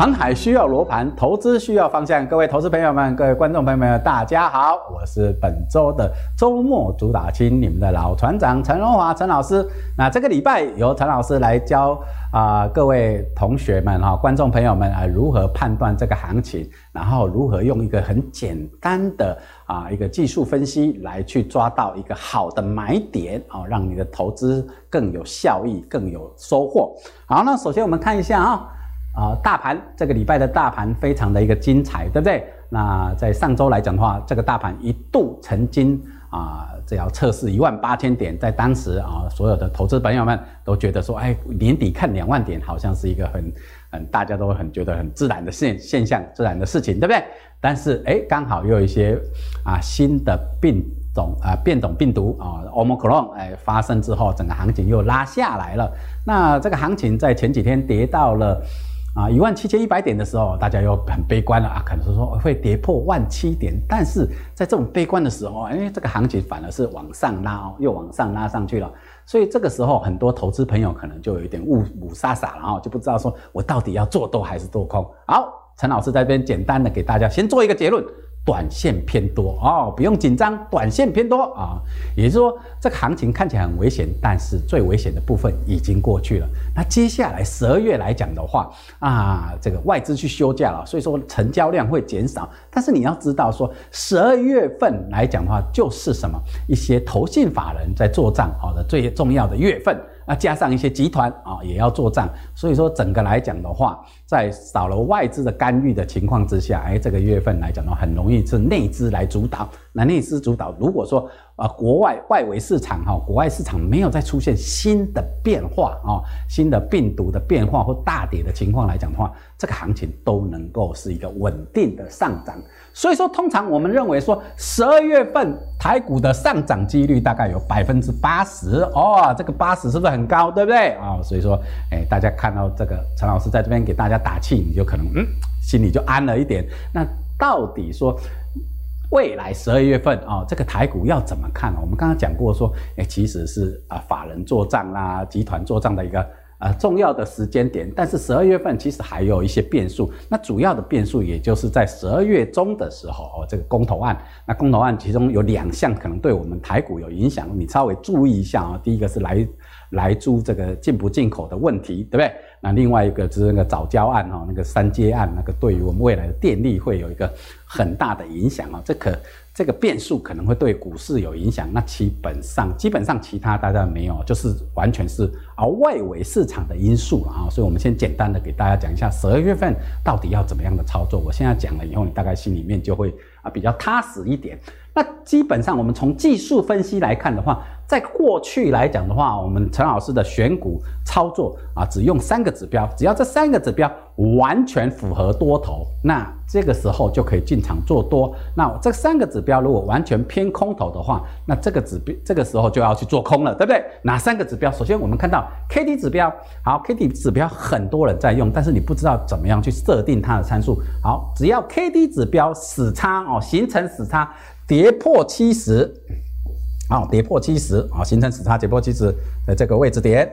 航海需要罗盘，投资需要方向。各位投资朋友们，各位观众朋友们，大家好，我是本周的周末主打亲，你们的老船长陈荣华陈老师。那这个礼拜由陈老师来教啊、各位同学们哈、观众朋友们啊，如何判断这个行情，然后如何用一个很简单的啊一个技术分析来去抓到一个好的买点啊，让你的投资更有效益，更有收获。好，那首先我们看一下啊。啊，大盘这个礼拜的大盘非常的一个精彩，对不对？那在上周来讲的话，这个大盘一度曾经啊，只要测试一万八千点，在当时啊，所有的投资朋友们都觉得说，哎，年底看两万点，好像是一个很很大家都很觉得很自然的现现象，自然的事情，对不对？但是哎，刚好又有一些啊新的病种啊变种病毒啊，Omicron 哎发生之后，整个行情又拉下来了。那这个行情在前几天跌到了。啊，一万七千一百点的时候，大家又很悲观了啊，可能是说会跌破万七点。但是在这种悲观的时候，哎，这个行情反而是往上拉哦，又往上拉上去了。所以这个时候，很多投资朋友可能就有一点雾雾煞煞了啊，就不知道说我到底要做多还是做空。好，陈老师在这边简单的给大家先做一个结论。短线偏多哦，不用紧张，短线偏多啊，也就是说这个行情看起来很危险，但是最危险的部分已经过去了。那接下来十二月来讲的话啊，这个外资去休假了，所以说成交量会减少。但是你要知道说，十二月份来讲的话，就是什么一些投信法人在做账好的最重要的月份。那加上一些集团啊，也要做账，所以说整个来讲的话，在少了外资的干预的情况之下，哎，这个月份来讲的话，很容易是内资来主导。那内资主导，如果说啊，国外外围市场哈，国外市场没有再出现新的变化啊，新的病毒的变化或大跌的情况来讲的话，这个行情都能够是一个稳定的上涨。所以说，通常我们认为说，十二月份台股的上涨几率大概有百分之八十哦，这个八十是不是很高，对不对啊？所以说，哎，大家看到这个陈老师在这边给大家打气，你就可能嗯，心里就安了一点。那到底说未来十二月份啊，这个台股要怎么看呢？我们刚刚讲过说，哎，其实是啊，法人做账啦，集团做账的一个。呃，重要的时间点，但是十二月份其实还有一些变数。那主要的变数，也就是在十二月中的时候，哦，这个公投案。那公投案其中有两项可能对我们台股有影响，你稍微注意一下啊。第一个是来来租这个进不进口的问题，对不对？那另外一个就是那个早交案哈，那个三接案，那个对于我们未来的电力会有一个很大的影响啊。这可。这个变数可能会对股市有影响，那基本上基本上其他大家没有，就是完全是而外围市场的因素啊。所以，我们先简单的给大家讲一下十二月份到底要怎么样的操作。我现在讲了以后，你大概心里面就会啊比较踏实一点。那基本上我们从技术分析来看的话，在过去来讲的话，我们陈老师的选股操作啊，只用三个指标，只要这三个指标完全符合多头，那这个时候就可以进场做多。那这三个指标如果完全偏空头的话，那这个指标这个时候就要去做空了，对不对？哪三个指标？首先我们看到 K D 指标，好，K D 指标很多人在用，但是你不知道怎么样去设定它的参数。好，只要 K D 指标死叉哦，形成死叉。跌破七十，好，跌破七十，好，形成死叉，跌破七十，在这个位置点，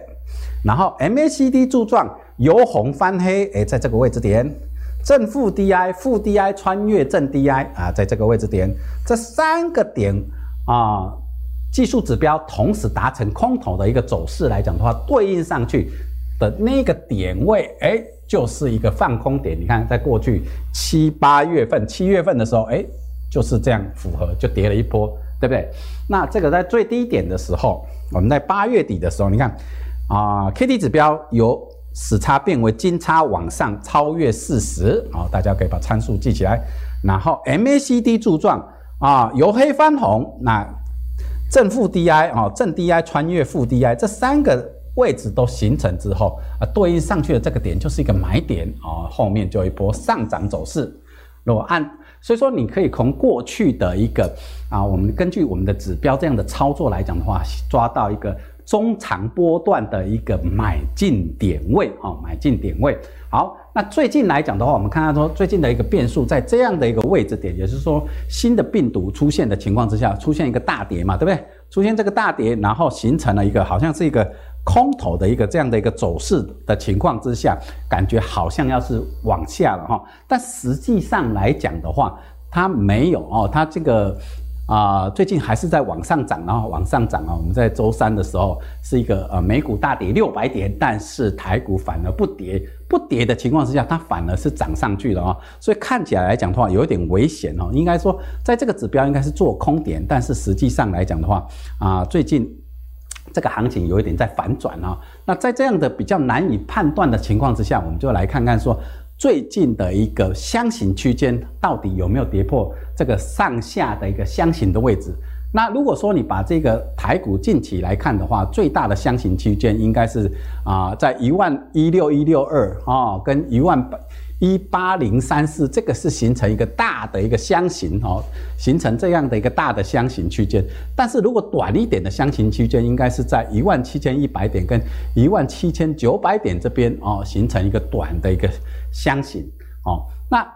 然后 MACD 柱状由红翻黑，哎，在这个位置点，正负 DI 负 DI 穿越正 DI 啊，在这个位置点，这三个点啊，技术指标同时达成空头的一个走势来讲的话，对应上去的那个点位，哎，就是一个放空点。你看，在过去七八月份、七月份的时候，哎。就是这样符合，就跌了一波，对不对？那这个在最低点的时候，我们在八月底的时候，你看啊、，K D 指标由死叉变为金叉往上超越四十，啊，大家可以把参数记起来。然后 M A C D 柱状啊，由黑翻红，那正负 D I 啊，正 D I 穿越负 D I，这三个位置都形成之后啊，对应上去的这个点就是一个买点啊，后面就一波上涨走势。如果按所以说，你可以从过去的一个啊，我们根据我们的指标这样的操作来讲的话，抓到一个中长波段的一个买进点位啊，买进点位。好，那最近来讲的话，我们看到说最近的一个变数在这样的一个位置点，也是说新的病毒出现的情况之下，出现一个大跌嘛，对不对？出现这个大跌，然后形成了一个好像是一个空头的一个这样的一个走势的情况之下，感觉好像要是往下了哈，但实际上来讲的话，它没有哦，它这个。啊、最近还是在往上涨，然后往上涨啊。我们在周三的时候是一个呃美股大跌六百点，但是台股反而不跌，不跌的情况之下，它反而是涨上去了啊。所以看起来来讲的话，有一点危险哦。应该说，在这个指标应该是做空点，但是实际上来讲的话，啊、最近这个行情有一点在反转啊。那在这样的比较难以判断的情况之下，我们就来看看说。最近的一个箱型区间到底有没有跌破这个上下的一个箱型的位置？那如果说你把这个台股近期来看的话，最大的箱型区间应该是啊，在一万一六一六二啊，跟一万八。一八零三四，这个是形成一个大的一个箱型哦，形成这样的一个大的箱型区间。但是如果短一点的箱型区间，应该是在一万七千一百点跟一万七千九百点这边哦，形成一个短的一个箱型哦。那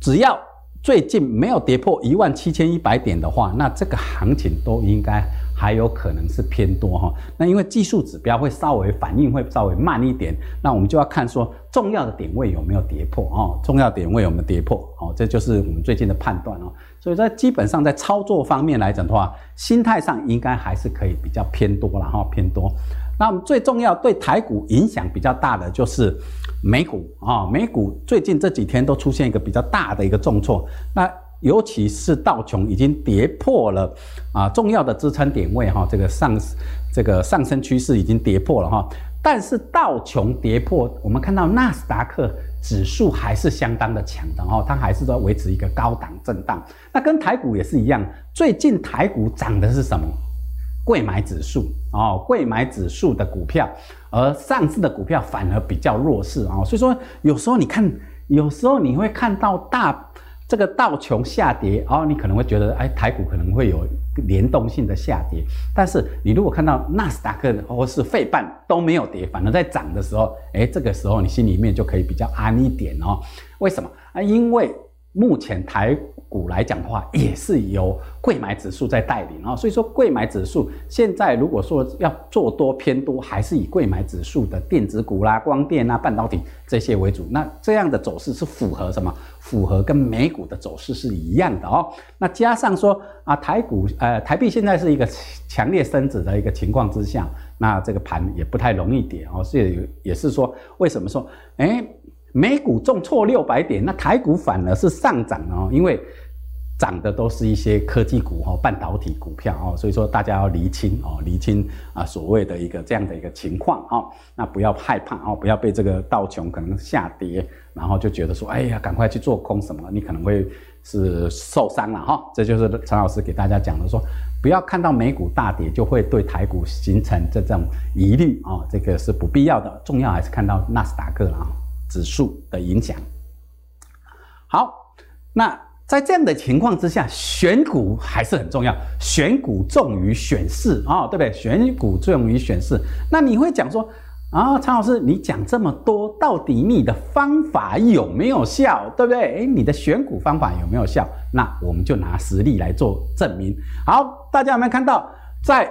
只要最近没有跌破一万七千一百点的话，那这个行情都应该。还有可能是偏多哈，那因为技术指标会稍微反应会稍微慢一点，那我们就要看说重要的点位有没有跌破哦，重要点位有没有跌破哦，这就是我们最近的判断哦。所以在基本上在操作方面来讲的话，心态上应该还是可以比较偏多了哈，偏多。那我们最重要对台股影响比较大的就是美股啊，美股最近这几天都出现一个比较大的一个重挫，那。尤其是道琼已经跌破了啊重要的支撑点位哈，这个上这个上升趋势已经跌破了哈，但是道琼跌破，我们看到纳斯达克指数还是相当的强的哈，它还是在维持一个高档震荡。那跟台股也是一样，最近台股涨的是什么？贵买指数哦，贵买指数的股票，而上市的股票反而比较弱势啊，所以说有时候你看，有时候你会看到大。这个道琼下跌，哦，你可能会觉得，哎，台股可能会有联动性的下跌。但是你如果看到纳斯达克或是费半都没有跌，反而在涨的时候，哎，这个时候你心里面就可以比较安一点哦。为什么啊？因为目前台股来讲的话，也是由柜买指数在带领啊，所以说柜买指数现在如果说要做多偏多，还是以柜买指数的电子股啦、光电啊、半导体这些为主。那这样的走势是符合什么？符合跟美股的走势是一样的哦。那加上说啊，台股呃台币现在是一个强烈升值的一个情况之下，那这个盘也不太容易跌哦。所以也是说，为什么说哎？美股重挫六百点，那台股反而是上涨哦，因为涨的都是一些科技股哦、半导体股票哦，所以说大家要厘清哦，厘清啊所谓的一个这样的一个情况哈，那不要害怕哦，不要被这个道琼可能下跌，然后就觉得说，哎呀，赶快去做空什么，你可能会是受伤了哈。这就是陈老师给大家讲的，说不要看到美股大跌就会对台股形成这种疑虑啊，这个是不必要的，重要还是看到纳斯达克了啊。指数的影响。好，那在这样的情况之下，选股还是很重要。选股重于选市啊，对不对？选股重于选市。那你会讲说啊，常老师，你讲这么多，到底你的方法有没有效？对不对？诶，你的选股方法有没有效？那我们就拿实例来做证明。好，大家有没有看到，在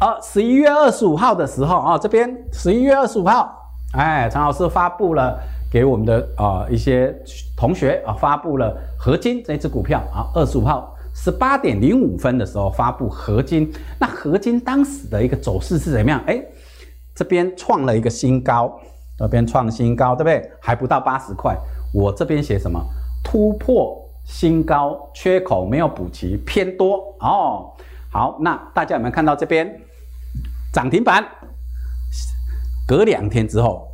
呃十一月二十五号的时候啊，这边十一月二十五号，哎，陈老师发布了。给我们的啊、呃、一些同学啊发布了合金这支股票啊，二十五号十八点零五分的时候发布合金，那合金当时的一个走势是怎么样？哎，这边创了一个新高，这边创新高，对不对？还不到八十块。我这边写什么？突破新高，缺口没有补齐，偏多哦。好，那大家有没有看到这边涨停板？隔两天之后。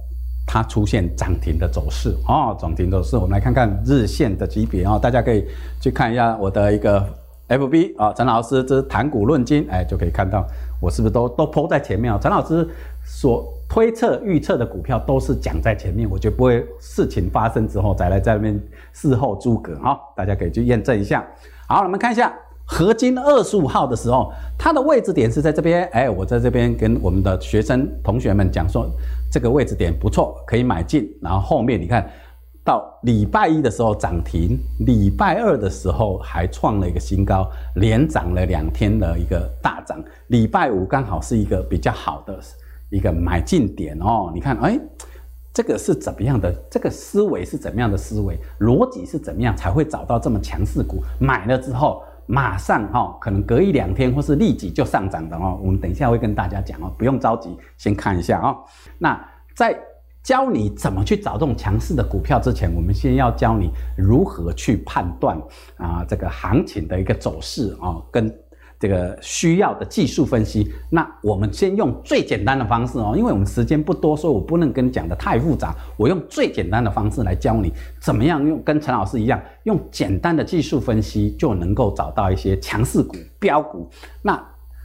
它出现涨停的走势哦，涨停走势，我们来看看日线的级别啊，大家可以去看一下我的一个 FB 啊，陈老师之谈股论金，哎，就可以看到我是不是都都 po 在前面啊？陈老师所推测预测的股票都是讲在前面，我就不会事情发生之后再来在那边事后诸葛哈，大家可以去验证一下。好，我们看一下合金二十五号的时候，它的位置点是在这边，哎，我在这边跟我们的学生同学们讲说。这个位置点不错，可以买进。然后后面你看到礼拜一的时候涨停，礼拜二的时候还创了一个新高，连涨了两天的一个大涨。礼拜五刚好是一个比较好的一个买进点。哦。你看，哎，这个是怎么样的？这个思维是怎么样的思维？逻辑是怎么样才会找到这么强势股？买了之后马上哈、哦，可能隔一两天或是立即就上涨的哦。我们等一下会跟大家讲哦，不用着急，先看一下哦。那在教你怎么去找这种强势的股票之前，我们先要教你如何去判断啊这个行情的一个走势哦，跟这个需要的技术分析。那我们先用最简单的方式哦，因为我们时间不多，所以我不能跟你讲得太复杂。我用最简单的方式来教你怎么样用跟陈老师一样，用简单的技术分析就能够找到一些强势股、标股。那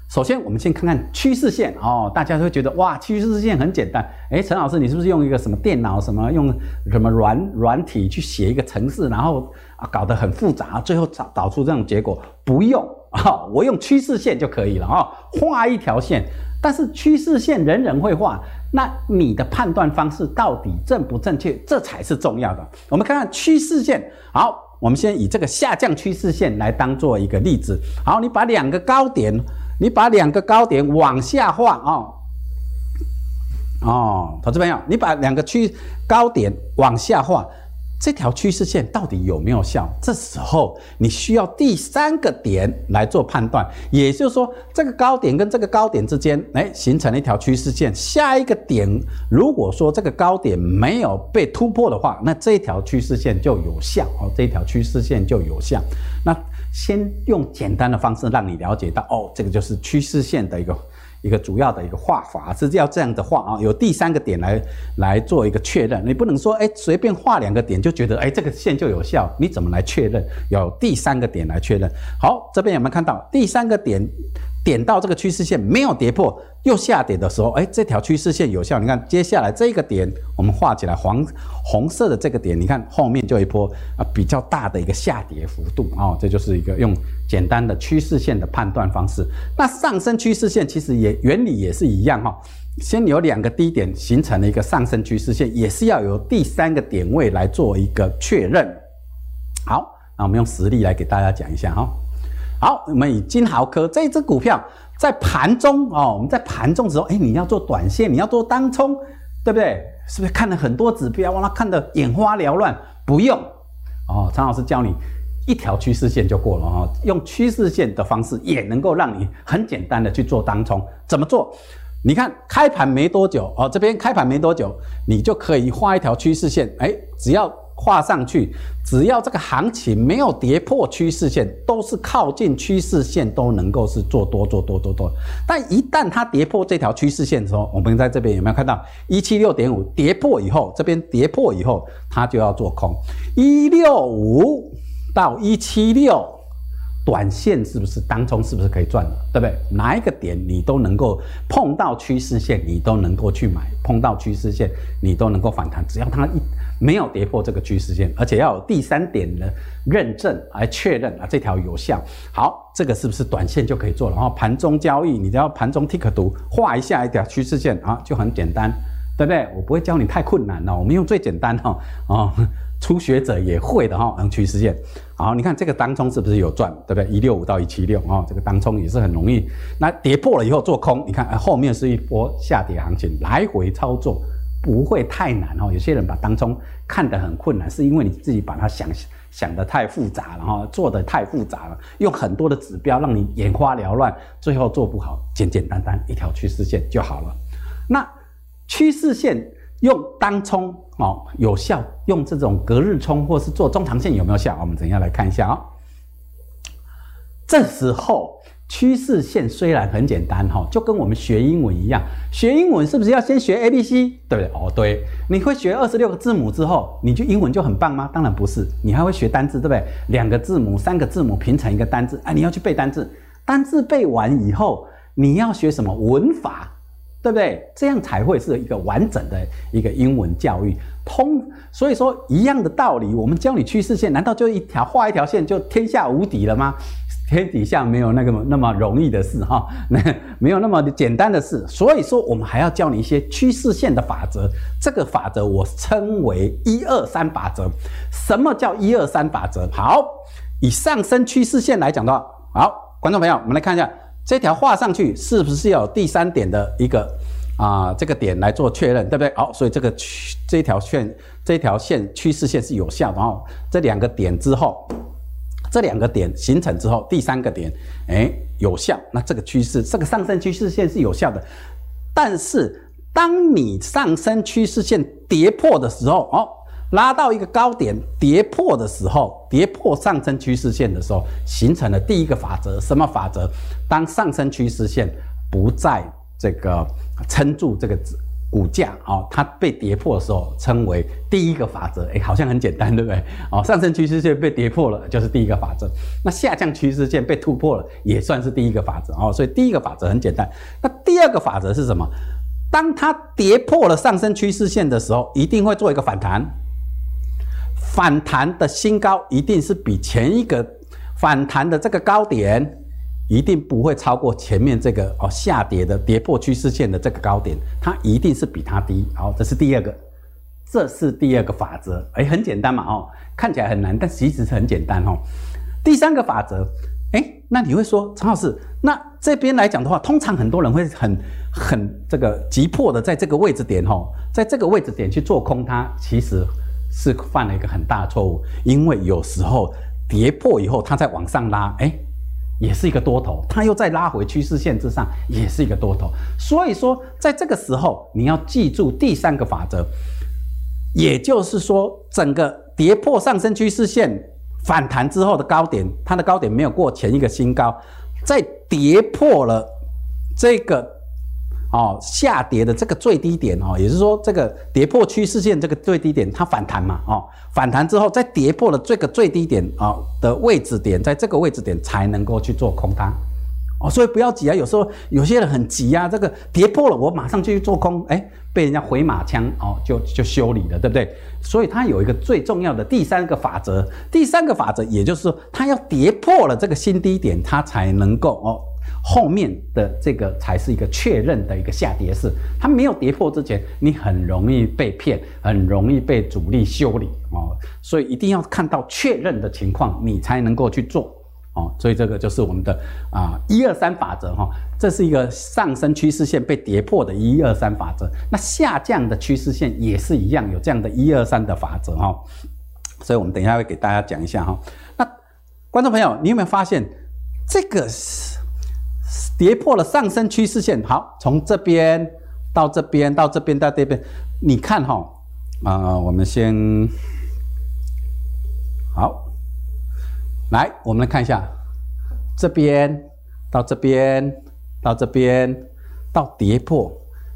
首先，我们先看看趋势线哦，大家会觉得哇，趋势线很简单。诶，陈老师，你是不是用一个什么电脑，什么用什么软软体去写一个程式，然后啊搞得很复杂，最后找导出这种结果？不用啊、我用趋势线就可以了啊、画一条线。但是趋势线人人会画，那你的判断方式到底正不正确，这才是重要的。我们看看趋势线，好，我们先以这个下降趋势线来当做一个例子。好，你把两个高点。你把两个高点往下画哦，哦，投资朋友，你把两个区高点往下画，这条趋势线到底有没有效？这时候你需要第三个点来做判断，也就是说，这个高点跟这个高点之间，哎，形成了一条趋势线。下一个点，如果说这个高点没有被突破的话，那这一条趋势线就有效哦，这一条趋势线就有效。那先用简单的方式让你了解到，哦，这个就是趋势线的一个一个主要的一个画法，是要这样的画啊，有第三个点来来做一个确认。你不能说，哎，随便画两个点就觉得，哎，这个线就有效，你怎么来确认？有第三个点来确认。好，这边有没有看到第三个点？点到这个趋势线没有跌破，又下跌的时候，哎，这条趋势线有效。你看，接下来这个点我们画起来黄红色的这个点，你看后面就一波啊比较大的一个下跌幅度啊、哦，这就是一个用简单的趋势线的判断方式。那上升趋势线其实也原理也是一样哈、先有两个低点形成了一个上升趋势线，也是要有第三个点位来做一个确认。好，那我们用实例来给大家讲一下哈。好，我们以金豪科这只股票在盘中哦，我们在盘中的时候，哎，你要做短线，你要做当冲，对不对？是不是看了很多指标，让它看得眼花缭乱？不用哦，常老师教你一条趋势线就过了哦，用趋势线的方式也能够让你很简单的去做当冲。怎么做？你看开盘没多久哦，这边开盘没多久，你就可以画一条趋势线，哎，只要。画上去，只要这个行情没有跌破趋势线，都是靠近趋势线，都能够是做多做多做多。但一旦它跌破这条趋势线的时候，我们在这边有没有看到一七六点五跌破以后，这边跌破以后，它就要做空一六五到一七六。短线是不是当中是不是可以赚的，对不对？哪一个点你都能够碰到趋势线，你都能够去买；碰到趋势线，你都能够反弹。只要它一没有跌破这个趋势线，而且要有第三点的认证来确认啊，这条有效。好，这个是不是短线就可以做了？然后盘中交易，你只要盘中 tick 图画一下一条趋势线啊，就很简单，对不对？我不会教你太困难了，我们用最简单哈啊。初学者也会的哈，能趋势线。好，你看这个当冲是不是有赚，对不对？一六五到一七六啊，这个当冲也是很容易。那跌破了以后做空，你看后面是一波下跌行情，来回操作不会太难哦。有些人把当冲看得很困难，是因为你自己把它想想得太复杂了哈，做得太复杂了，用很多的指标让你眼花缭乱，最后做不好。简简单单一条趋势线就好了。那趋势线。用当冲哦，有效，用这种隔日冲或是做中长线有没有效？我们等下来看一下啊、哦。这时候趋势线虽然很简单哈，就跟我们学英文一样，学英文是不是要先学 A B C？对不对？哦，对，你会学二十六个字母之后，你就英文就很棒吗？当然不是，你还会学单字，对不对？两个字母、三个字母拼成一个单字啊，你要去背单字，单字背完以后，你要学什么文法？对不对？这样才会是一个完整的一个英文教育通。所以说，一样的道理，我们教你趋势线，难道就一条画一条线就天下无敌了吗？天底下没有那个那么容易的事哈，那 没有那么简单的事。所以说，我们还要教你一些趋势线的法则。这个法则我称为一二三法则。什么叫一二三法则？好，以上升趋势线来讲的话，好，观众朋友，我们来看一下。这条画上去是不是要有第三点的一个啊、这个点来做确认，对不对？好，所以这个趋这条线这条线趋势线是有效的。然后这两个点之后，这两个点形成之后，第三个点哎有效，那这个趋势这个上升趋势线是有效的。但是当你上升趋势线跌破的时候，哦。拉到一个高点跌破的时候，跌破上升趋势线的时候，形成了第一个法则。什么法则？当上升趋势线不再这个撑住这个股价啊，它被跌破的时候，称为第一个法则。哎，好像很简单，对不对？哦，上升趋势线被跌破了，就是第一个法则。那下降趋势线被突破了，也算是第一个法则。哦，所以第一个法则很简单。那第二个法则是什么？当它跌破了上升趋势线的时候，一定会做一个反弹。反弹的新高一定是比前一个反弹的这个高点，一定不会超过前面这个哦下跌的跌破趋势线的这个高点，它一定是比它低。好，这是第二个，这是第二个法则。哎，很简单嘛，哦，看起来很难，但其实是很简单哦。第三个法则，哎，那你会说陈老师，那这边来讲的话，通常很多人会很很这个急迫的在这个位置点哦，在这个位置点去做空它，其实。是犯了一个很大的错误，因为有时候跌破以后，它再往上拉，哎，也是一个多头，它又再拉回趋势线之上，也是一个多头。所以说，在这个时候，你要记住第三个法则，也就是说，整个跌破上升趋势线反弹之后的高点，它的高点没有过前一个新高，再跌破了这个。哦，下跌的这个最低点哦，也就是说，这个跌破趋势线这个最低点，它反弹嘛，哦，反弹之后再跌破了这个最低点啊的位置点，在这个位置点才能够去做空它，哦，所以不要急啊，有时候有些人很急啊，这个跌破了，我马上就去做空，哎，被人家回马枪哦，就就修理了，对不对？所以它有一个最重要的第三个法则，第三个法则，也就是说，它要跌破了这个新低点，它才能够哦。后面的这个才是一个确认的一个下跌势，它没有跌破之前，你很容易被骗，很容易被主力修理哦，所以一定要看到确认的情况，你才能够去做哦。所以这个就是我们的啊一二三法则哈，这是一个上升趋势线被跌破的一二三法则，那下降的趋势线也是一样有这样的一二三的法则哈。所以我们等一下会给大家讲一下哈。那观众朋友，你有没有发现这个是？跌破了上升趋势线，好，从这边到这边到这边到这边，你看哈，啊，我们先好，来，我们来看一下，这边到这边到这边到跌破，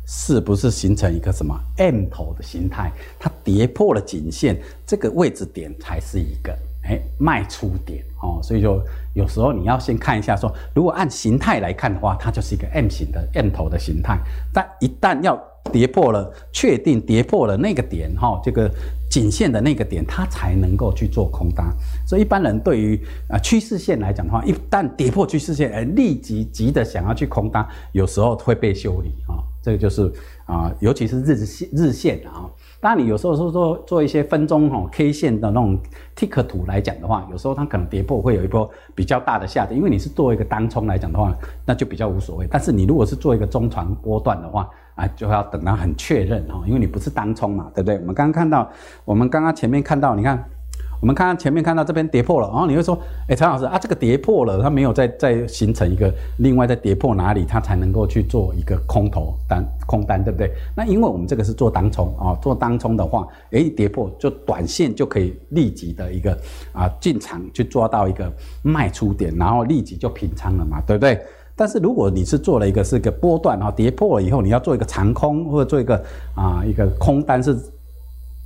是不是形成一个什么 M 头的形态？它跌破了颈线，这个位置点才是一个。哎，卖出点哦，所以说有时候你要先看一下说，如果按形态来看的话，它就是一个 M 型的 M 头的形态。但一旦要跌破了，确定跌破了那个点哈，这个颈线的那个点，它才能够去做空单。所以一般人对于啊趋势线来讲的话，一旦跌破趋势线，哎，立即急的想要去空单，有时候会被修理啊。这个就是啊，尤其是日线日线啊。当，你有时候说做做一些分钟哈 K 线的那种 tick 图来讲的话，有时候它可能跌破会有一波比较大的下跌，因为你是做一个单冲来讲的话，那就比较无所谓。但是你如果是做一个中长波段的话，啊，就要等到很确认哈，因为你不是单冲嘛，对不对？我们刚刚看到，我们刚刚前面看到，你看。我们看前面看到这边跌破了，然后你会说，哎，陈老师啊，这个跌破了，它没有再再形成一个另外再跌破哪里，它才能够去做一个空头单空单，对不对？那因为我们这个是做当冲啊，做当冲的话，哎，跌破就短线就可以立即的一个啊进场去抓到一个卖出点，然后立即就平仓了嘛，对不对？但是如果你是做了一个是一个波段啊，跌破了以后你要做一个长空或者做一个啊一个空单是。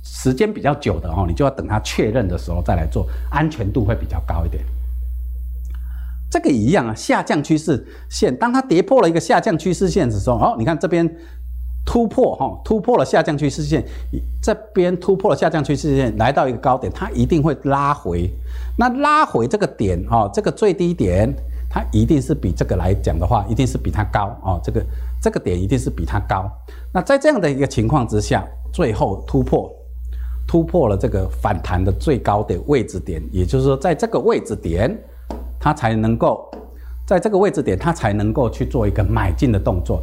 时间比较久的哦，你就要等它确认的时候再来做，安全度会比较高一点。这个一样啊，下降趋势线，当它跌破了一个下降趋势线的时候，哦，你看这边突破哈，突破了下降趋势线，这边突破了下降趋势线，来到一个高点，它一定会拉回。那拉回这个点哈，这个最低点，它一定是比这个来讲的话，一定是比它高哦。这个这个点一定是比它高。那在这样的一个情况之下，最后突破。突破了这个反弹的最高的位置点，也就是说，在这个位置点，它才能够，在这个位置点，它才能够去做一个买进的动作。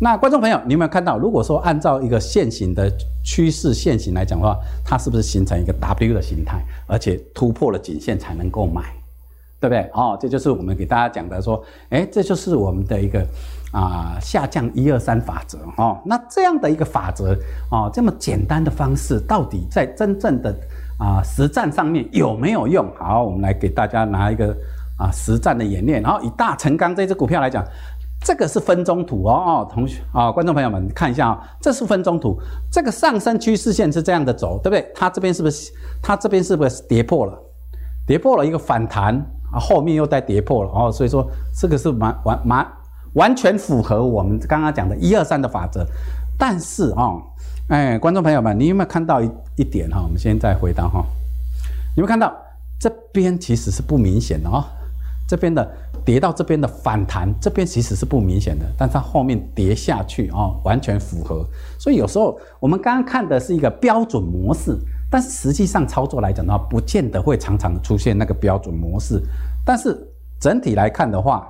那观众朋友，你有没有看到？如果说按照一个线型的趋势线型来讲的话，它是不是形成一个 W 的形态，而且突破了颈线才能够买，对不对？哦，这就是我们给大家讲的说，哎，这就是我们的一个啊、下降一二三法则哦。那这样的一个法则哦，这么简单的方式，到底在真正的啊、实战上面有没有用？好，我们来给大家拿一个啊、实战的演练。然后以大成钢这只股票来讲。这个是分钟图哦哦，同学啊，观众朋友们看一下啊，这是分钟图。这个上升趋势线是这样的走，对不对？它这边是不是？它这边是不是跌破了？跌破了一个反弹啊，后面又再跌破了哦，所以说这个是完完完完全符合我们刚刚讲的一二三的法则。但是啊，哎，观众朋友们，你有没有看到一一点哈？我们现在回到哈，有没有看到这边其实是不明显的哦，这边的。跌到这边的反弹，这边其实是不明显的，但它后面跌下去啊、哦，完全符合。所以有时候我们刚刚看的是一个标准模式，但实际上操作来讲的话，不见得会常常出现那个标准模式。但是整体来看的话，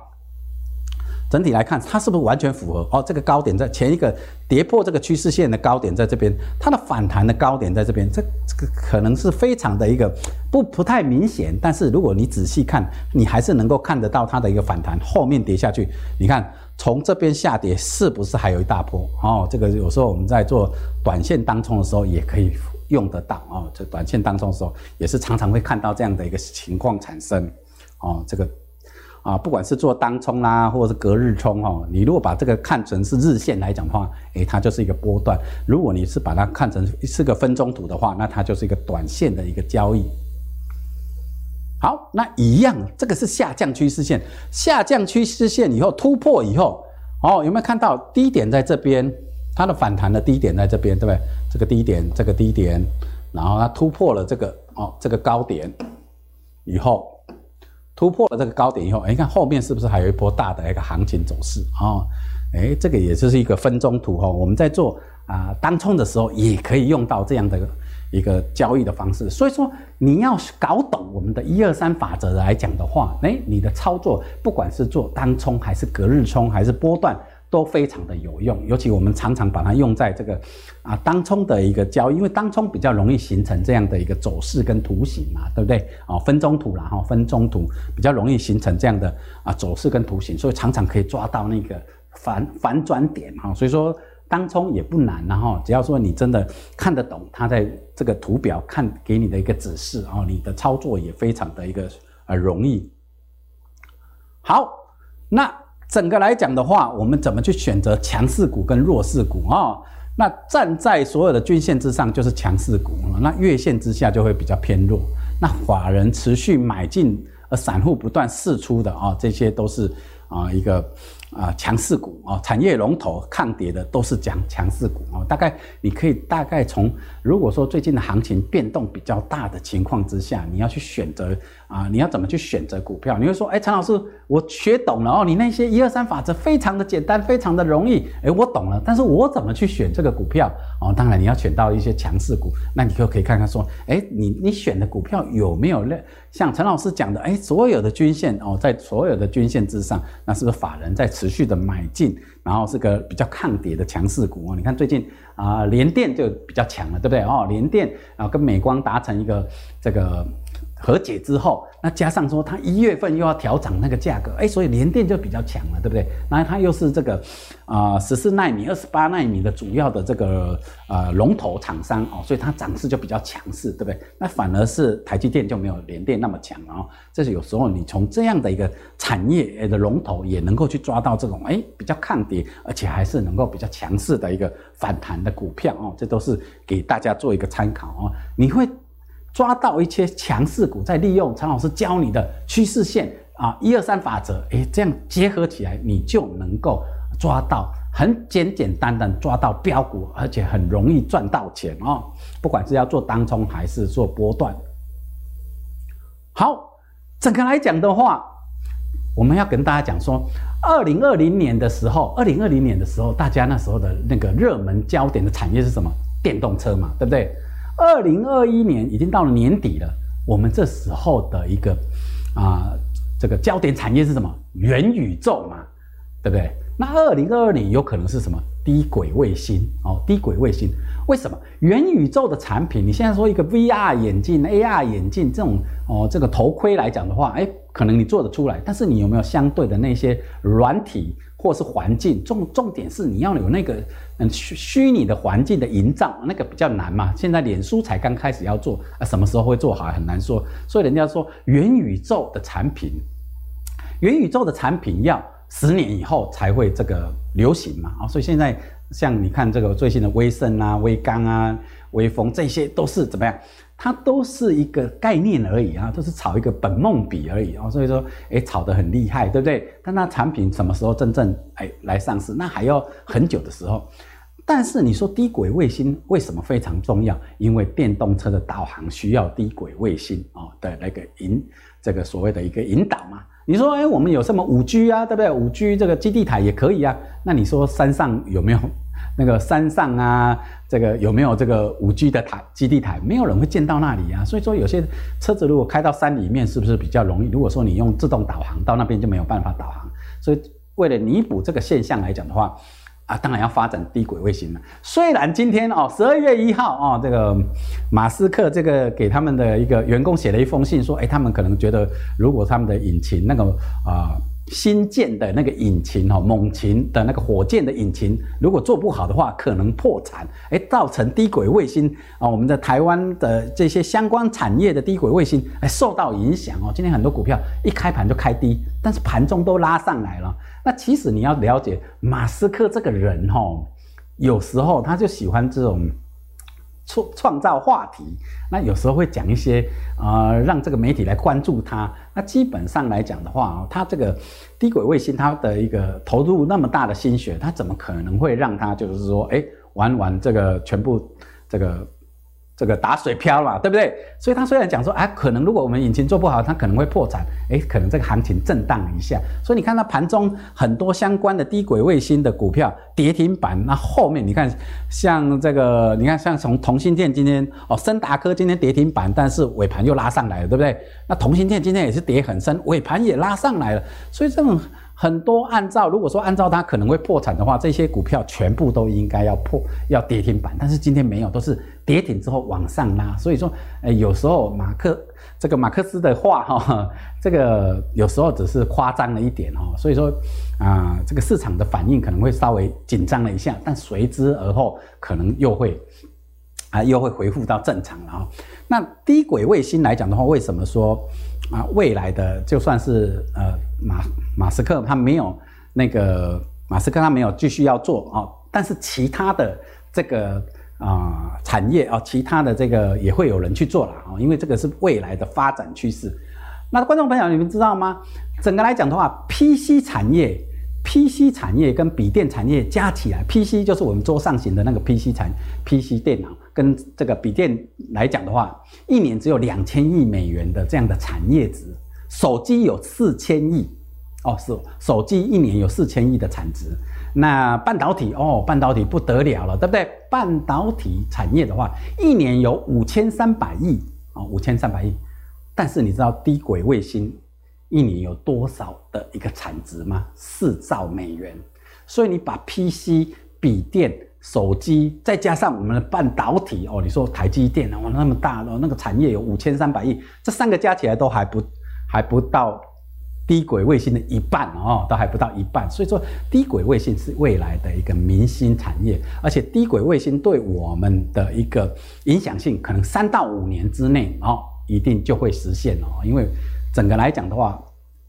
整体来看，它是不是完全符合？哦，这个高点在前一个跌破这个趋势线的高点在这边，它的反弹的高点在这边，这这个可能是非常的一个不不太明显。但是如果你仔细看，你还是能够看得到它的一个反弹，后面跌下去，你看从这边下跌是不是还有一大波？哦，这个有时候我们在做短线当冲的时候也可以用得到哦。这短线当冲的时候也是常常会看到这样的一个情况产生哦，这个。啊，不管是做当冲啦，或者是隔日冲哈，你如果把这个看成是日线来讲的话，诶，它就是一个波段；如果你是把它看成是个分钟图的话，那它就是一个短线的一个交易。好，那一样，这个是下降趋势线，下降趋势线以后突破以后，哦，有没有看到低点在这边？它的反弹的低点在这边，对不对？这个低点，这个低点，然后它突破了这个哦，这个高点以后。突破了这个高点以后，哎，你看后面是不是还有一波大的一个行情走势啊？哎，这个也就是一个分钟图哈。我们在做啊单冲的时候，也可以用到这样的一个交易的方式。所以说，你要搞懂我们的一二三法则来讲的话，哎，你的操作不管是做单冲还是隔日冲还是波段。都非常的有用，尤其我们常常把它用在这个啊当冲的一个交易，因为当冲比较容易形成这样的一个走势跟图形嘛，对不对？啊，分钟图啦哈，分钟图比较容易形成这样的啊走势跟图形，所以常常可以抓到那个反反转点哈。所以说当冲也不难，然后只要说你真的看得懂它在这个图表看给你的一个指示啊，你的操作也非常的一个呃容易。好，那。整个来讲的话，我们怎么去选择强势股跟弱势股啊、哦？那站在所有的均线之上就是强势股，那月线之下就会比较偏弱。那法人持续买进，而散户不断试出的啊、这些都是啊一个。啊，强势股啊，产业龙头抗跌的都是讲强势股啊。大概你可以大概从，如果说最近的行情变动比较大的情况之下，你要去选择啊，你要怎么去选择股票？你会说，哎，陈老师，我学懂了哦，你那些一二三法则非常的简单，非常的容易，哎，我懂了。但是我怎么去选这个股票？哦，当然你要选到一些强势股，那你就可以看看说，哎，你你选的股票有没有类像陈老师讲的，哎，所有的均线哦，在所有的均线之上，那是不是法人在？持续的买进，然后是个比较抗跌的强势股哦。你看最近啊，联电就比较强了，对不对哦？联电啊，跟美光达成一个这个。和解之后，那加上说它一月份又要调涨那个价格，哎，所以联电就比较强了，对不对？那它又是这个啊十四纳米、二十八纳米的主要的这个呃龙头厂商哦，所以它涨势就比较强势，对不对？那反而是台积电就没有联电那么强了哦。这是有时候你从这样的一个产业的龙头也能够去抓到这种哎比较抗跌，而且还是能够比较强势的一个反弹的股票哦，这都是给大家做一个参考哦。你会。抓到一些强势股，再利用陈老师教你的趋势线啊，一二三法则，诶，这样结合起来，你就能够抓到很简简单单抓到标股，而且很容易赚到钱哦。不管是要做当冲还是做波段。好，整个来讲的话，我们要跟大家讲说，二零二零年的时候，二零二零年的时候，大家那时候的那个热门焦点的产业是什么？电动车嘛，对不对？二零二一年已经到了年底了，我们这时候的一个啊，这个焦点产业是什么？元宇宙嘛，对不对？那二零二二年有可能是什么？低轨卫星哦，低轨卫星。为什么元宇宙的产品？你现在说一个 VR 眼镜、AR 眼镜这种哦，这个头盔来讲的话，哎，可能你做得出来，但是你有没有相对的那些软体或是环境？重重点是你要有那个嗯虚虚拟的环境的营造，那个比较难嘛。现在脸书才刚开始要做啊，什么时候会做好很难说。所以人家说元宇宙的产品，元宇宙的产品要十年以后才会这个流行嘛。啊，所以现在。像你看这个最新的微盛啊、微刚啊、微风，这些都是怎么样？它都是一个概念而已啊，都是炒一个本梦比而已啊。所以说，哎，炒得很厉害，对不对？但那产品什么时候真正哎来上市？那还要很久的时候。但是你说低轨卫星为什么非常重要？因为电动车的导航需要低轨卫星啊的那个引这个所谓的一个引导嘛。你说，哎，我们有什么五 G 啊，对不对？五 G 这个基地台也可以啊。那你说山上有没有那个山上啊？这个有没有这个五 G 的台基地台？没有人会建到那里啊。所以说，有些车子如果开到山里面，是不是比较容易？如果说你用自动导航到那边就没有办法导航。所以为了弥补这个现象来讲的话。啊，当然要发展低轨卫星了。虽然今天哦，十二月一号哦，这个马斯克这个给他们的一个员工写了一封信，说，哎，他们可能觉得，如果他们的引擎那个啊。新建的那个引擎哈，猛禽的那个火箭的引擎，如果做不好的话，可能破产，哎，造成低轨卫星啊，我们的台湾的这些相关产业的低轨卫星哎受到影响哦。今天很多股票一开盘就开低，但是盘中都拉上来了。那其实你要了解马斯克这个人哈，有时候他就喜欢这种。创创造话题，那有时候会讲一些啊、呃，让这个媒体来关注他。那基本上来讲的话啊，他这个低轨卫星，他的一个投入那么大的心血，他怎么可能会让他就是说，哎，玩玩这个全部这个。这个打水漂嘛，对不对？所以他虽然讲说，哎，可能如果我们引擎做不好，它可能会破产，哎，可能这个行情震荡一下。所以你看它盘中很多相关的低轨卫星的股票跌停板，那后面你看像这个，你看像从同心电今天哦，升达科今天跌停板，但是尾盘又拉上来了，对不对？那同心电今天也是跌很深，尾盘也拉上来了，所以这种。很多按照如果说按照它可能会破产的话，这些股票全部都应该要破要跌停板，但是今天没有，都是跌停之后往上拉。所以说，诶有时候马克这个马克思的话哈，这个有时候只是夸张了一点哦。所以说啊，这个市场的反应可能会稍微紧张了一下，但随之而后可能又会啊又会恢复到正常了啊。那低轨卫星来讲的话，为什么说？啊，未来的就算是呃马马斯克他没有那个马斯克他没有继续要做啊，但是其他的这个啊、产业啊，其他的这个也会有人去做了啊，因为这个是未来的发展趋势。那观众朋友，你们知道吗？整个来讲的话，PC 产业。PC 产业跟笔电产业加起来，PC 就是我们桌上型的那个 PC 产 PC 电脑，跟这个笔电来讲的话，一年只有两千亿美元的这样的产业值。手机有四千亿，哦，是手机一年有四千亿的产值。那半导体哦，半导体不得了了，对不对？半导体产业的话，一年有五千三百亿，哦，五千三百亿。但是你知道低轨卫星？一年有多少的一个产值吗？四兆美元。所以你把 PC、笔电、手机，再加上我们的半导体哦，你说台积电哦，那么大的那个产业有五千三百亿，这三个加起来都还不还不到低轨卫星的一半哦，都还不到一半。所以说低轨卫星是未来的一个明星产业，而且低轨卫星对我们的一个影响性，可能三到五年之内哦，一定就会实现哦，因为。整个来讲的话，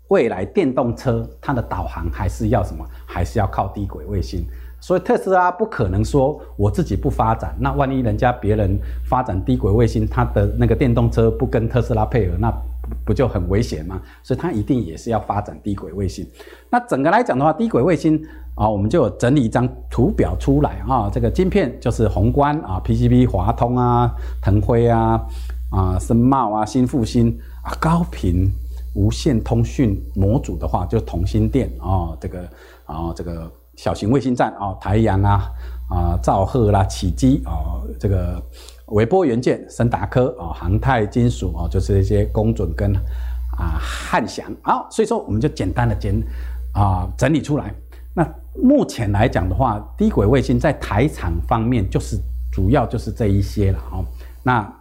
未来电动车它的导航还是要什么？还是要靠低轨卫星。所以特斯拉不可能说我自己不发展，那万一人家别人发展低轨卫星，它的那个电动车不跟特斯拉配合，那不就很危险吗？所以它一定也是要发展低轨卫星。那整个来讲的话，低轨卫星啊，我们就整理一张图表出来啊。这个晶片就是宏观啊，PCB、华通啊、腾辉啊、啊森茂啊、新复兴。高频无线通讯模组的话，就同心电啊，这个啊，这个小型卫星站啊，台阳啊啊，兆赫啦，启基啊，这个微波元件，升达科啊，航太金属啊，就是一些工准跟啊汉翔。啊，所以说我们就简单的简啊整理出来。那目前来讲的话，低轨卫星在台厂方面就是主要就是这一些了哈。那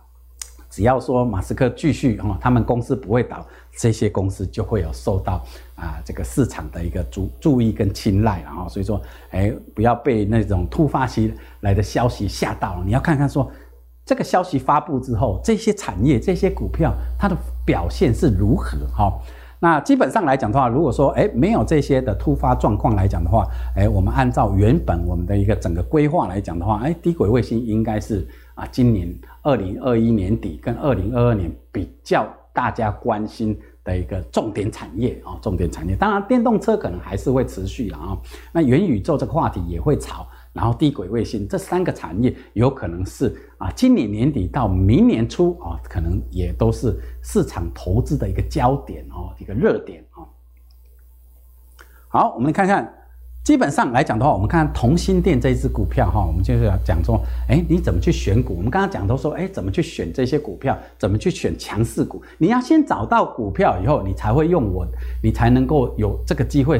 只要说马斯克继续哈，他们公司不会倒，这些公司就会有受到啊这个市场的一个注注意跟青睐了哈。所以说，哎，不要被那种突发袭来的消息吓到，你要看看说这个消息发布之后，这些产业这些股票它的表现是如何哈。那基本上来讲的话，如果说哎没有这些的突发状况来讲的话，哎，我们按照原本我们的一个整个规划来讲的话，哎，低轨卫星应该是啊，今年二零二一年底跟二零二二年比较大家关心的一个重点产业啊，重点产业。当然，电动车可能还是会持续的啊，那元宇宙这个话题也会炒。然后低轨卫星这三个产业有可能是啊，今年年底到明年初啊，可能也都是市场投资的一个焦点哦，一个热点啊。好，我们看看，基本上来讲的话，我们看同心电这一支股票哈，我们就是要讲说，哎，你怎么去选股？我们刚刚讲都说，哎，怎么去选这些股票？怎么去选强势股？你要先找到股票以后，你才会用我，你才能够有这个机会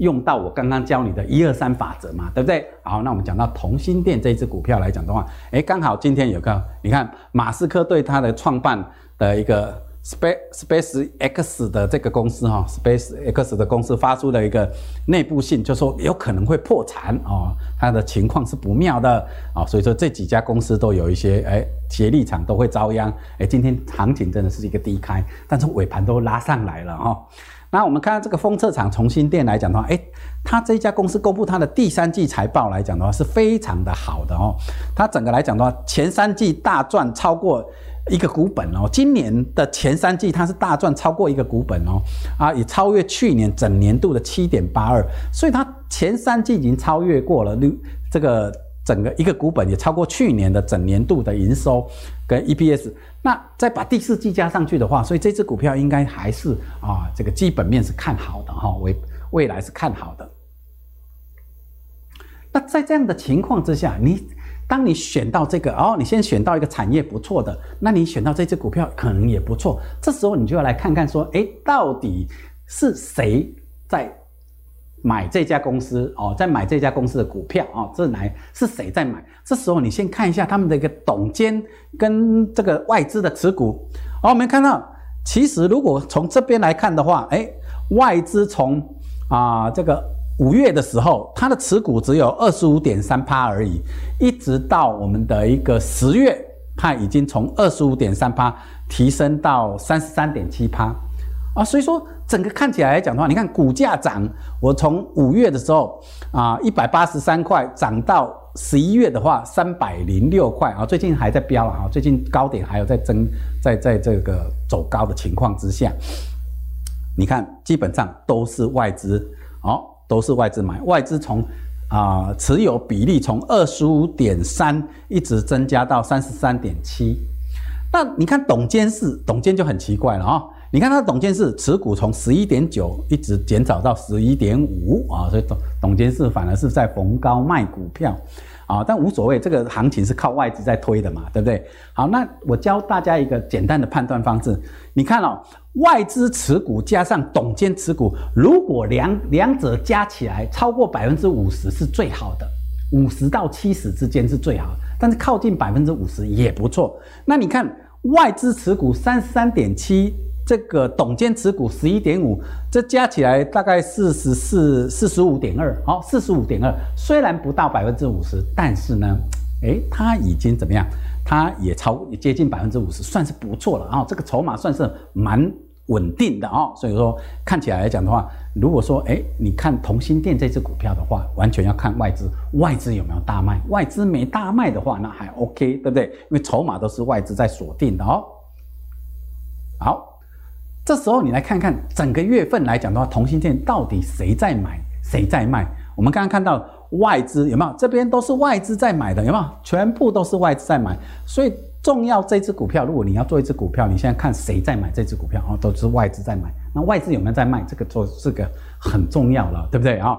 用到我刚刚教你的一二三法则嘛，对不对？好，那我们讲到同心电这一支股票来讲的话，诶，刚好今天有个，你看马斯克对他的创办的一个 Space Space X 的这个公司哈，Space X 的公司发出了一个内部信，就说有可能会破产哦，它的情况是不妙的啊，所以说这几家公司都有一些诶，协力厂都会遭殃，诶，今天行情真的是一个低开，但是尾盘都拉上来了哈。那我们看到这个封测厂同欣电来讲的话，诶，它这家公司公布它的第三季财报来讲的话是非常的好的哦。它整个来讲的话，前三季大赚超过一个股本哦。今年的前三季它是大赚超过一个股本哦，啊，也超越去年整年度的七点八二，所以它前三季已经超越过了六这个。整个一个股本也超过去年的整年度的营收跟 EPS，那再把第四季加上去的话，所以这支股票应该还是啊，这个基本面是看好的哈，未未来是看好的。那在这样的情况之下，你当你选到这个哦，你先选到一个产业不错的，那你选到这只股票可能也不错，这时候你就要来看看说，诶，到底是谁在？买这家公司哦，在买这家公司的股票哦，这来是谁在买？这时候你先看一下他们的一个董监跟这个外资的持股。好，我们看到，其实如果从这边来看的话，哎，外资从啊这个五月的时候，它的持股只有二十五点三趴而已，一直到我们的一个十月，它已经从二十五点三趴提升到三十三点七趴。啊，所以说整个看起来来讲的话，你看股价涨，我从五月的时候啊一百八十三块涨到十一月的话三百零六块啊，最近还在飙了啊，最近高点还有在增，在在这个走高的情况之下，你看基本上都是外资，哦，都是外资买，外资从啊持有比例从二十五点三一直增加到三十三点七，那你看董监事，董监就很奇怪了啊。你看，他董监事持股从十一点九一直减少到十一点五啊，所以董董监事反而是在逢高卖股票啊，但无所谓，这个行情是靠外资在推的嘛，对不对？好，那我教大家一个简单的判断方式，你看哦，外资持股加上董监持股，如果两两者加起来超过百分之五十是最好的，五十到七十之间是最好，但是靠近百分之五十也不错。那你看外资持股三十三点七。这个董监持股十一点五，这加起来大概四十四、四十五点二，好，四十五点二，虽然不到百分之五十，但是呢，诶，它已经怎么样？它也超也接近百分之五十，算是不错了啊。这个筹码算是蛮稳定的啊。所以说看起来来讲的话，如果说诶，你看同心电这只股票的话，完全要看外资，外资有没有大卖？外资没大卖的话，那还 OK，对不对？因为筹码都是外资在锁定的哦。好。这时候你来看看整个月份来讲的话，同心电到底谁在买，谁在卖？我们刚刚看到外资有没有？这边都是外资在买的，有没有？全部都是外资在买。所以重要这只股票，如果你要做一只股票，你现在看谁在买这只股票啊？都是外资在买。那外资有没有在卖？这个做这个很重要了，对不对啊？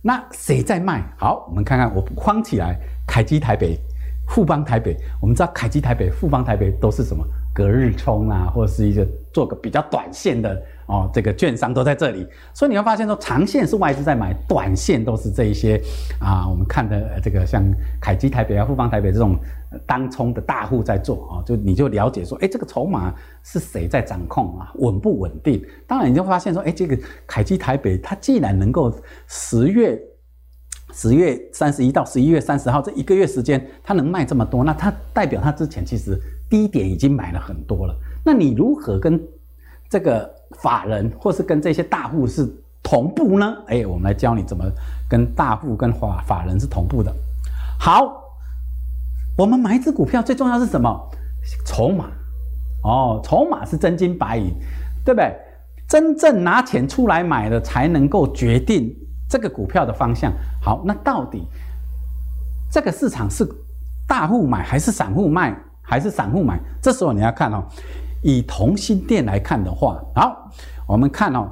那谁在卖？好，我们看看我框起来，凯基台北、富邦台北。我们知道凯基台北、富邦台北都是什么？隔日冲啊，或者是一个做个比较短线的哦，这个券商都在这里，所以你会发现说，长线是外资在买，短线都是这一些啊，我们看的这个像凯基台北啊、富邦台北这种当冲的大户在做啊，就你就了解说，哎，这个筹码是谁在掌控啊，稳不稳定？当然你就发现说，哎，这个凯基台北它既然能够十月。十月三十一到十一月三十号这一个月时间，它能卖这么多，那它代表它之前其实低点已经买了很多了。那你如何跟这个法人或是跟这些大户是同步呢？哎，我们来教你怎么跟大户跟法法人是同步的。好，我们买一只股票最重要是什么？筹码哦，筹码是真金白银，对不对？真正拿钱出来买的才能够决定。这个股票的方向好，那到底这个市场是大户买还是散户卖，还是散户买？这时候你要看哦，以同心店来看的话，好，我们看哦，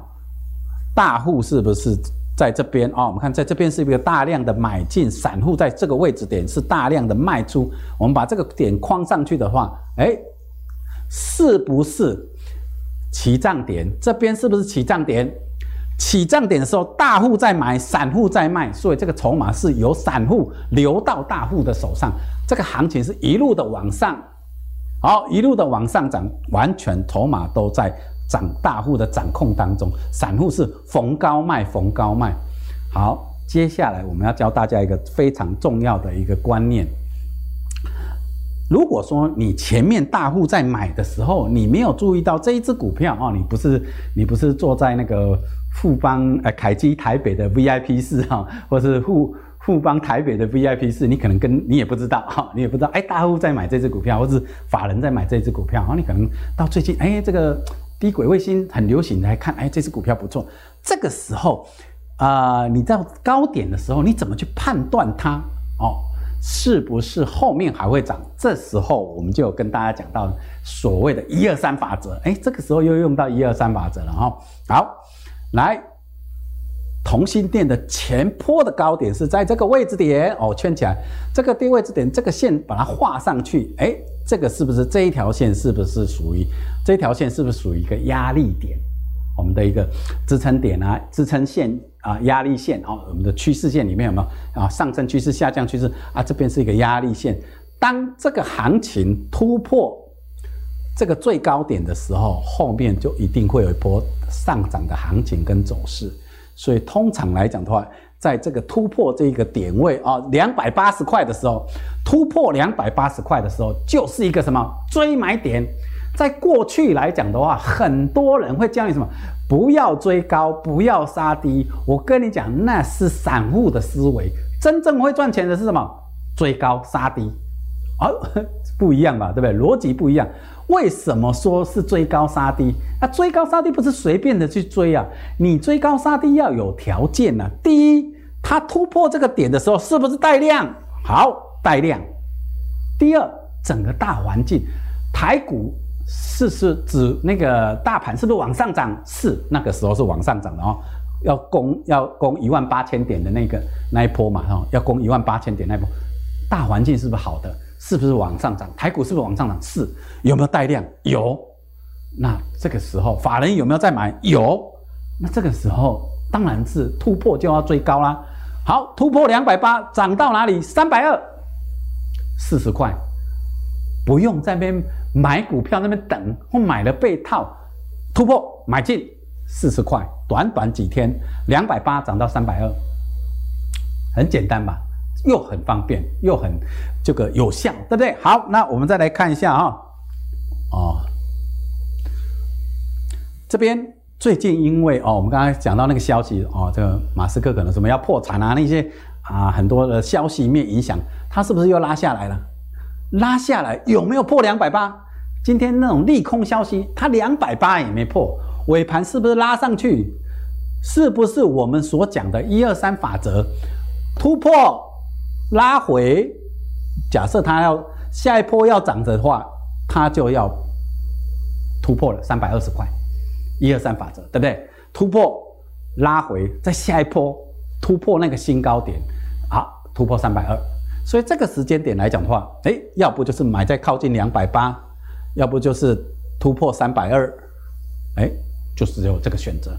大户是不是在这边哦？我们看在这边是一个大量的买进，散户在这个位置点是大量的卖出。我们把这个点框上去的话，哎，是不是起涨点？这边是不是起涨点？起涨点的时候，大户在买，散户在卖，所以这个筹码是由散户流到大户的手上。这个行情是一路的往上，好，一路的往上涨，完全筹码都在涨大户的掌控当中，散户是逢高卖，逢高卖。好，接下来我们要教大家一个非常重要的一个观念。如果说你前面大户在买的时候，你没有注意到这一只股票哦，你不是你不是坐在那个。富邦呃，凯基台北的 VIP 室哈，或是富富邦台北的 VIP 室，你可能跟你也不知道哈，你也不知道哎，大户在买这只股票，或是法人在买这只股票，你可能到最近哎，这个低轨卫星很流行来看，哎，这只股票不错。这个时候啊、你到高点的时候，你怎么去判断它哦？是不是后面还会涨？这时候我们就跟大家讲到所谓的一二三法则，哎，这个时候又用到一二三法则了哈。好。来，同心店的前坡的高点是在这个位置点哦，圈起来，这个低位置点，这个线把它画上去，哎，这个是不是这一条线是不是属于这条线是不是属于一个压力点？我们的一个支撑点啊，支撑线啊，压力线哦，我们的趋势线里面有没有啊？上升趋势、下降趋势啊，这边是一个压力线。当这个行情突破。这个最高点的时候，后面就一定会有一波上涨的行情跟走势。所以通常来讲的话，在这个突破这个点位啊，两百八十块的时候，突破两百八十块的时候，就是一个什么追买点。在过去来讲的话，很多人会教你什么，不要追高，不要杀低。我跟你讲，那是散户的思维。真正会赚钱的是什么？追高杀低。哦，不一样吧？对不对？逻辑不一样。为什么说是追高杀低？那追高杀低不是随便的去追啊！你追高杀低要有条件啊。第一，它突破这个点的时候是不是带量？好，带量。第二，整个大环境，台股是是指那个大盘是不是往上涨？是，那个时候是往上涨的哦。要攻要攻一万八千点的那个那一波嘛，哈，要攻一万八千点那一波，大环境是不是好的？是不是往上涨？台股是不是往上涨？是，有没有带量？有。那这个时候法人有没有在买？有。那这个时候当然是突破就要追高啦。好，突破两百八，涨到哪里？三百二，四十块，不用在那边买股票那边等，或买了被套，突破买进四十块，短短几天，两百八涨到三百二，很简单吧？又很方便，又很这个有效，对不对？好，那我们再来看一下啊，哦，这边最近因为哦，我们刚才讲到那个消息哦，这个马斯克可能什么要破产啊，那些啊很多的消息面影响，它是不是又拉下来了？拉下来有没有破两百八？今天那种利空消息，它两百八也没破，尾盘是不是拉上去？是不是我们所讲的一二三法则突破？拉回，假设它要下一波要涨的话，它就要突破了三百二十块，一二三法则，对不对？突破拉回，在下一波突破那个新高点，好，突破三百二，所以这个时间点来讲的话，哎，要不就是买在靠近两百八，要不就是突破三百二，哎，就只有这个选择。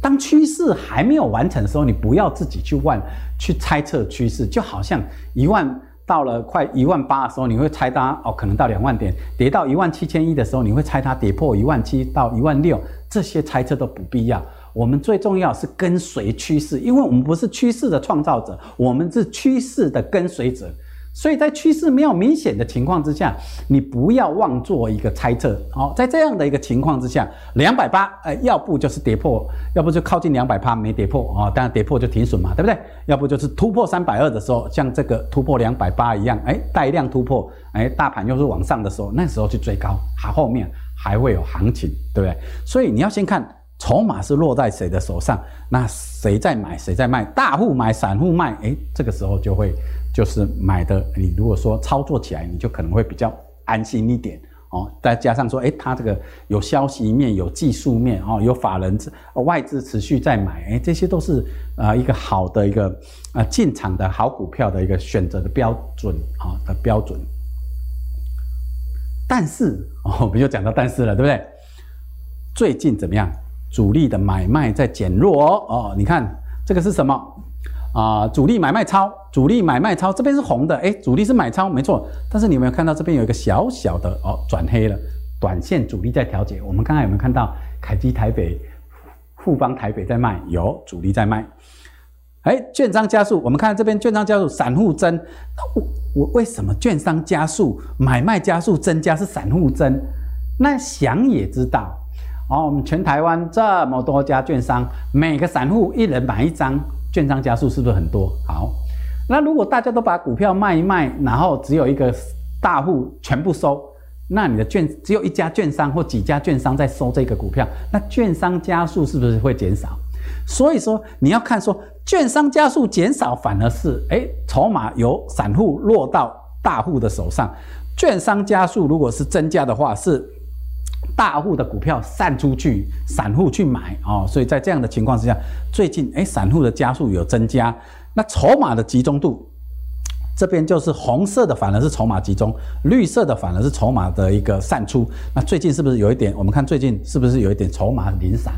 当趋势还没有完成的时候，你不要自己去问、去猜测趋势，就好像一万到了快一万八的时候，你会猜它哦，可能到两万点；跌到一万七千一的时候，你会猜它跌破一万七到一万六。这些猜测都不必要，我们最重要是跟随趋势，因为我们不是趋势的创造者，我们是趋势的跟随者。所以在趋势没有明显的情况之下，你不要妄做一个猜测。好，在这样的一个情况之下，两百八，呃，要不就是跌破，要不就靠近两百八没跌破啊，当然跌破就停损嘛，对不对？要不就是突破三百二的时候，像这个突破两百八一样，哎，带量突破，哎，大盘又是往上的时候，那时候去追高，它后面还会有行情，对不对？所以你要先看筹码是落在谁的手上，那谁在买，谁在卖，大户买，散户卖，哎，这个时候就会。就是买的，你如果说操作起来，你就可能会比较安心一点哦。再加上说，诶，它这个有消息面、有技术面哦，有法人、外资持续在买，诶，这些都是啊一个好的一个啊进场的好股票的一个选择的标准啊的标准。但是哦，我们就讲到但是了，对不对？最近怎么样？主力的买卖在减弱哦。哦，你看这个是什么？啊、主力买卖超，主力买卖超，这边是红的，哎，主力是买超，没错。但是你有没有看到这边有一个小小的哦，转黑了，短线主力在调节。我们刚才有没有看到凯基台北、富邦台北在卖？有主力在卖。哎，券商加速，我们看这边券商加速，散户增。那我我为什么券商加速，买卖加速增加是散户增？那想也知道，哦，我们全台湾这么多家券商，每个散户一人买一张。券商加速是不是很多？好，那如果大家都把股票卖一卖，然后只有一个大户全部收，那你的券只有一家券商或几家券商在收这个股票，那券商加速是不是会减少？所以说你要看说券商加速减少，反而是哎，筹码由散户落到大户的手上，券商加速如果是增加的话是。大户的股票散出去，散户去买哦，所以在这样的情况之下，最近诶，散户的加速有增加，那筹码的集中度，这边就是红色的反而是筹码集中，绿色的反而是筹码的一个散出。那最近是不是有一点？我们看最近是不是有一点筹码零散？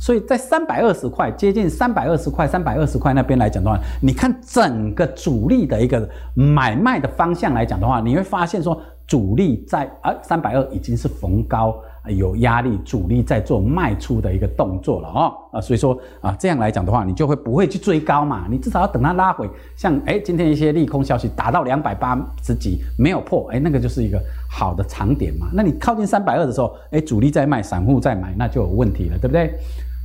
所以在三百二十块接近三百二十块、三百二十块那边来讲的话，你看整个主力的一个买卖的方向来讲的话，你会发现说主力在啊三百二已经是逢高。有压力，主力在做卖出的一个动作了哦，啊，所以说啊，这样来讲的话，你就会不会去追高嘛？你至少要等它拉回，像哎，今天一些利空消息达到两百八十几没有破，哎，那个就是一个好的长点嘛。那你靠近三百二的时候，哎，主力在卖，散户在买，那就有问题了，对不对？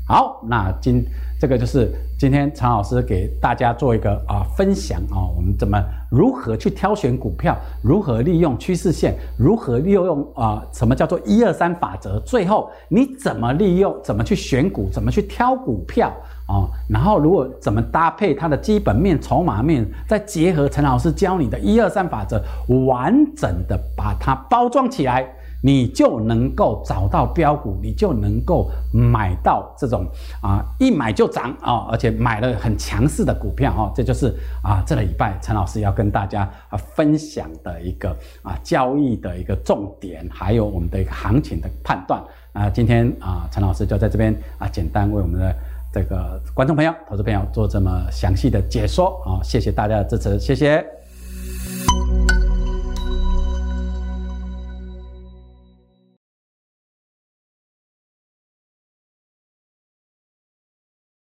好，那今这个就是今天陈老师给大家做一个啊、分享啊、我们怎么如何去挑选股票，如何利用趋势线，如何利用啊、什么叫做一二三法则，最后你怎么利用，怎么去选股，怎么去挑股票啊、然后如果怎么搭配它的基本面、筹码面，再结合陈老师教你的一二三法则，完整的把它包装起来。你就能够找到标股，你就能够买到这种啊一买就涨啊，而且买了很强势的股票啊，这就是啊这个礼拜陈老师要跟大家啊分享的一个啊交易的一个重点，还有我们的一个行情的判断啊。今天啊陈老师就在这边啊简单为我们的这个观众朋友、投资朋友做这么详细的解说啊，谢谢大家的支持，谢谢。